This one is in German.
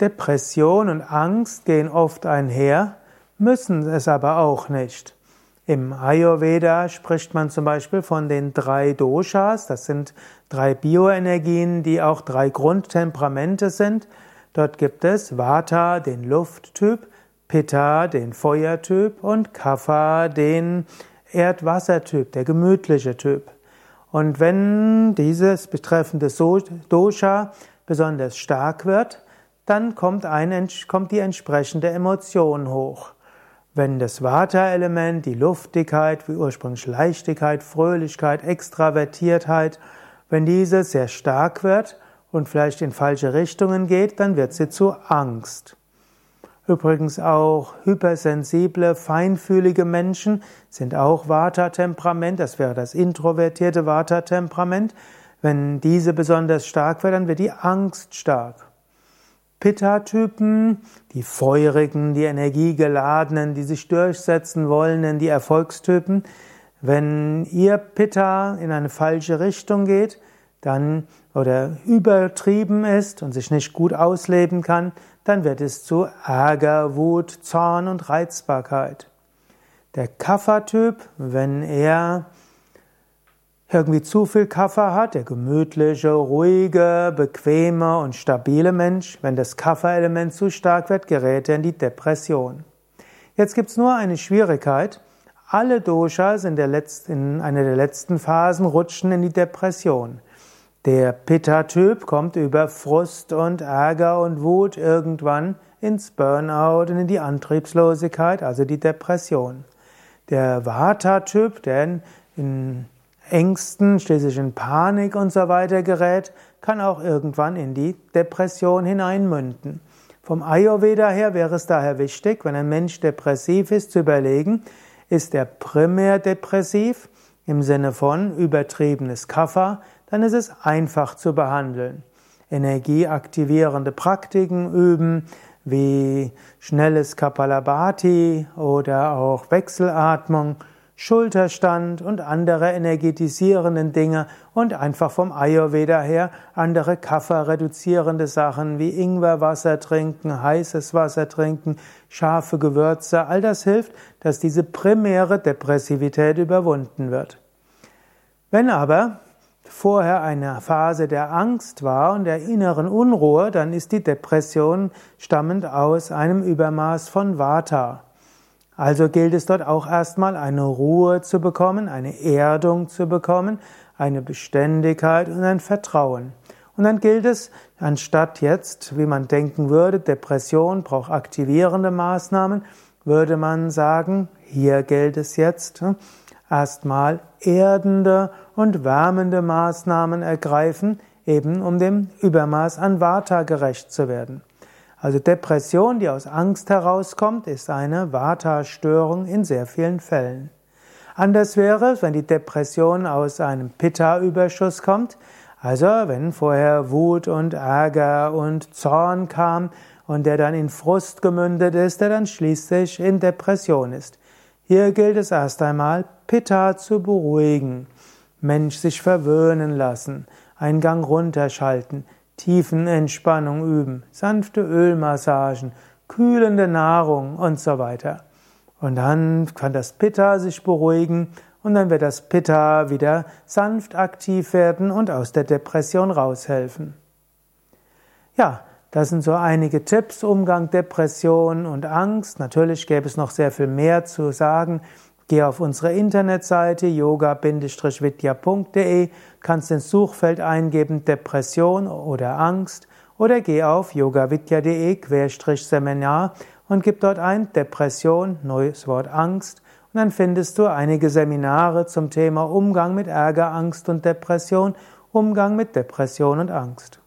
Depression und Angst gehen oft einher, müssen es aber auch nicht. Im Ayurveda spricht man zum Beispiel von den drei Doshas, das sind drei Bioenergien, die auch drei Grundtemperamente sind. Dort gibt es Vata, den Lufttyp, Pitta, den Feuertyp und Kapha, den Erdwassertyp, der gemütliche Typ. Und wenn dieses betreffende Dosha besonders stark wird, dann kommt, ein, kommt die entsprechende Emotion hoch. Wenn das Vata-Element, die Luftigkeit, wie ursprünglich Leichtigkeit, Fröhlichkeit, Extravertiertheit, wenn diese sehr stark wird und vielleicht in falsche Richtungen geht, dann wird sie zu Angst. Übrigens auch hypersensible, feinfühlige Menschen sind auch Vata-Temperament, das wäre das introvertierte Vata-Temperament. Wenn diese besonders stark wird, dann wird die Angst stark. Pitta-Typen, die feurigen, die energiegeladenen, die sich durchsetzen wollen, die Erfolgstypen. Wenn ihr Pitta in eine falsche Richtung geht, dann oder übertrieben ist und sich nicht gut ausleben kann, dann wird es zu Ärger, Wut, Zorn und Reizbarkeit. Der Kapha-Typ, wenn er irgendwie zu viel Kaffer hat, der gemütliche, ruhige, bequeme und stabile Mensch, wenn das Kaffer-Element zu stark wird, gerät er in die Depression. Jetzt gibt's nur eine Schwierigkeit. Alle Doshas in, der letzten, in einer der letzten Phasen rutschen in die Depression. Der Pitta-Typ kommt über Frust und Ärger und Wut irgendwann ins Burnout und in die Antriebslosigkeit, also die Depression. Der Vata-Typ, der in, in Ängsten, schließlich in Panik und so weiter gerät, kann auch irgendwann in die Depression hineinmünden. Vom Ayurveda her wäre es daher wichtig, wenn ein Mensch depressiv ist, zu überlegen, ist er primär depressiv im Sinne von übertriebenes Kapha, dann ist es einfach zu behandeln. Energieaktivierende Praktiken üben, wie schnelles Kapalabhati oder auch Wechselatmung, Schulterstand und andere energetisierenden Dinge und einfach vom Ayurveda her andere Kaffer-reduzierende Sachen wie Ingwerwasser trinken, heißes Wasser trinken, scharfe Gewürze, all das hilft, dass diese primäre Depressivität überwunden wird. Wenn aber vorher eine Phase der Angst war und der inneren Unruhe, dann ist die Depression stammend aus einem Übermaß von Vata. Also gilt es dort auch erstmal eine Ruhe zu bekommen, eine Erdung zu bekommen, eine Beständigkeit und ein Vertrauen. Und dann gilt es, anstatt jetzt, wie man denken würde, Depression braucht aktivierende Maßnahmen, würde man sagen, hier gilt es jetzt, hm, erstmal erdende und wärmende Maßnahmen ergreifen, eben um dem Übermaß an Vata gerecht zu werden. Also Depression, die aus Angst herauskommt, ist eine Vata-Störung in sehr vielen Fällen. Anders wäre es, wenn die Depression aus einem Pitta-Überschuss kommt, also wenn vorher Wut und Ärger und Zorn kam und der dann in Frust gemündet ist, der dann schließlich in Depression ist. Hier gilt es erst einmal, Pitta zu beruhigen, Mensch sich verwöhnen lassen, einen Gang runterschalten, Tiefenentspannung üben, sanfte Ölmassagen, kühlende Nahrung und so weiter. Und dann kann das Pitta sich beruhigen und dann wird das Pitta wieder sanft aktiv werden und aus der Depression raushelfen. Ja, das sind so einige Tipps, Umgang Depression und Angst. Natürlich gäbe es noch sehr viel mehr zu sagen. Geh auf unsere Internetseite yoga-vidya.de, kannst ins Suchfeld eingeben Depression oder Angst oder geh auf yogavidya.de-seminar und gib dort ein Depression, neues Wort Angst und dann findest du einige Seminare zum Thema Umgang mit Ärger, Angst und Depression, Umgang mit Depression und Angst.